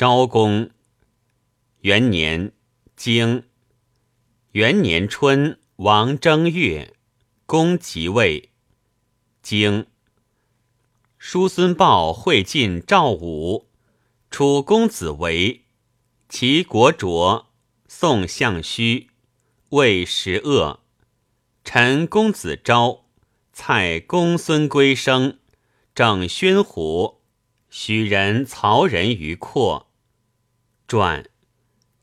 昭公元年，经元年春，王正月，公即位。经叔孙豹会晋赵武，楚公子围，齐国卓，宋相须，魏时恶，陈公子昭，蔡公孙归生，郑宣虎，许人曹人于阔。传，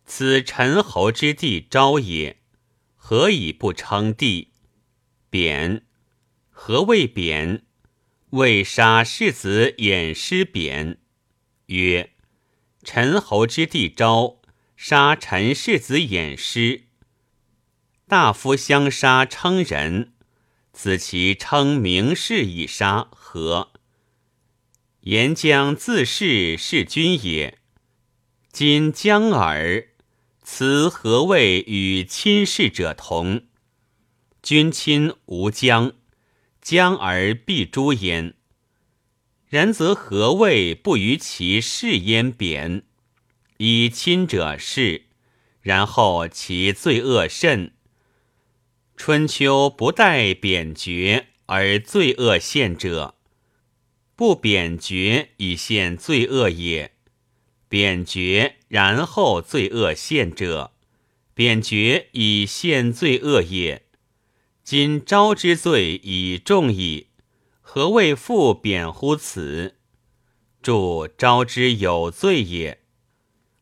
此陈侯之弟昭也，何以不称帝？贬，何谓贬？为杀世子偃师贬。曰：陈侯之弟昭杀陈世子偃师，大夫相杀称人，此其称名士以杀，何？言将自是弑君也。今将尔，此何谓与亲事者同？君亲无将，将而必诛焉。然则何谓不于其事焉？贬以亲者是，然后其罪恶甚。春秋不待贬绝而罪恶现者，不贬绝以现罪恶也。贬绝然后罪恶现者，贬绝以现罪恶也。今昭之罪已重矣，何谓复贬乎此？助昭之有罪也。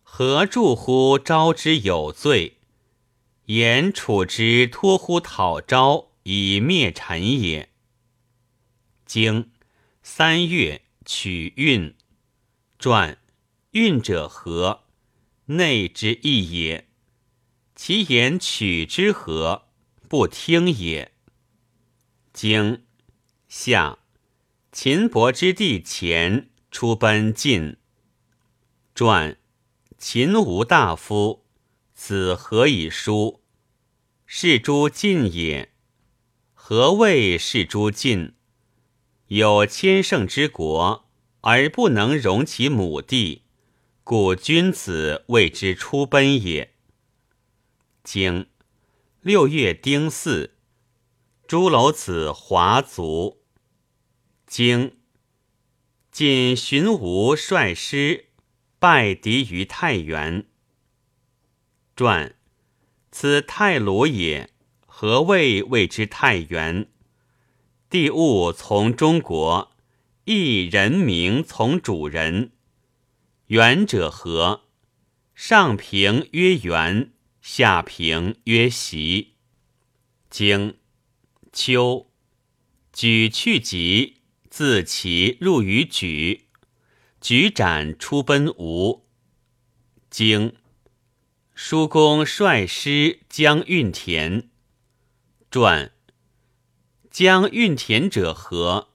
何助乎昭之有罪？言楚之托乎讨昭以灭陈也。经三月取运传。运者何？内之意也。其言取之何？不听也。经下，秦伯之弟前出奔晋。传秦无大夫，子何以书？是诸晋也。何谓是诸晋？有千乘之国，而不能容其母地。故君子谓之出奔也。经六月丁巳，朱楼子华卒。经晋荀吴率师败敌于太原。传此太鲁也。何谓谓之太原？地物从中国，亦人名从主人。元者何？上平曰元，下平曰习。经秋，举去疾，自其入于举，举斩出奔吴。经叔公率师将运田。传将运田者何？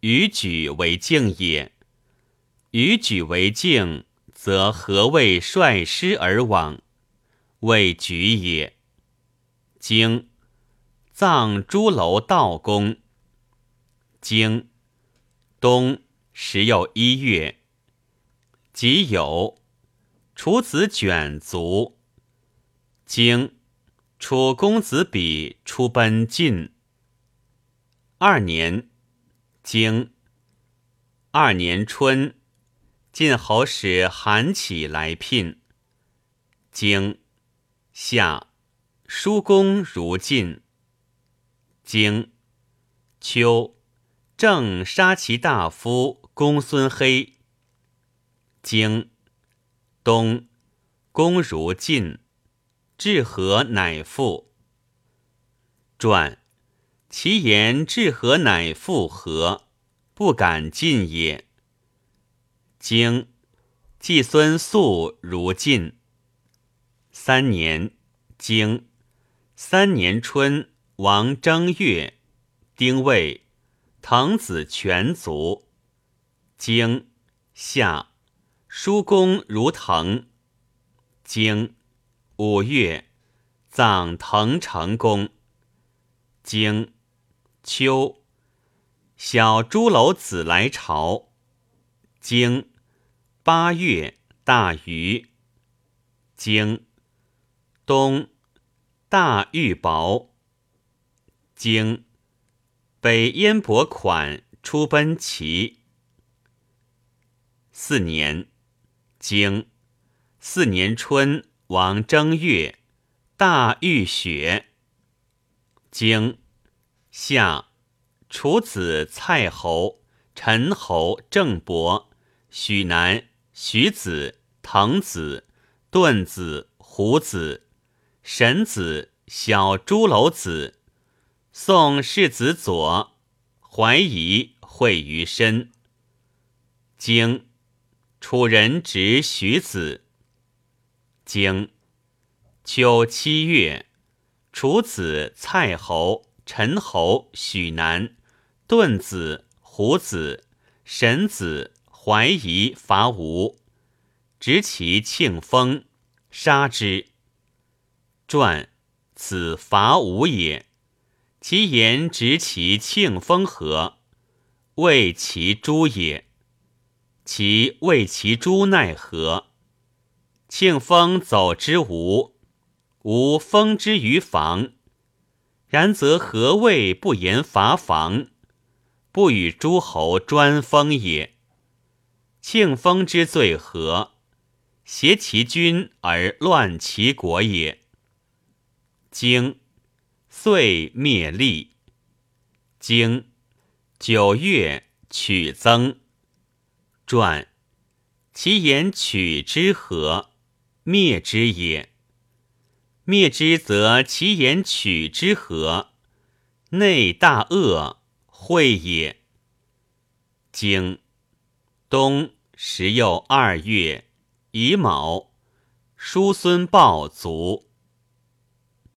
与举为境也。与举为敬，则何谓率师而往？谓举也。经葬朱楼道公。经冬时又一月，己酉，楚子卷卒。经楚公子比出奔晋。二年，经二年春。晋侯使韩起来聘。经夏，叔公如晋。经秋，正杀其大夫公孙黑。经冬，公如晋，至和乃复。传其言至和乃复何？不敢进也。经季孙宿如晋。三年，经三年春，王正月，丁未，滕子全卒。经夏，叔公如滕。经五月，葬滕成公。经秋，小朱楼子来朝。经八月，大雨。经东大玉雹。经北燕伯款出奔齐。四年，经四年春，王正月，大玉雪。经夏，楚子蔡侯、陈侯、郑伯、许南、徐子、滕子、顿子、胡子、沈子、小朱楼子。宋世子左怀疑会于身。经楚人执徐子。经秋七月，楚子蔡侯、陈侯、许南、顿子、胡子、沈子怀疑伐吴，执其庆丰，杀之。传此伐吴也。其言执其庆丰何？谓其诸也。其谓其诸奈何？庆丰走之吴，吴封之于房。然则何谓不言伐房？不与诸侯专封也。庆丰之罪何？挟其君而乱其国也。经。遂灭立。经九月，取曾。传其言取之何？灭之也。灭之则其言取之何？内大恶，会也。经冬时又二月，乙卯，叔孙豹卒。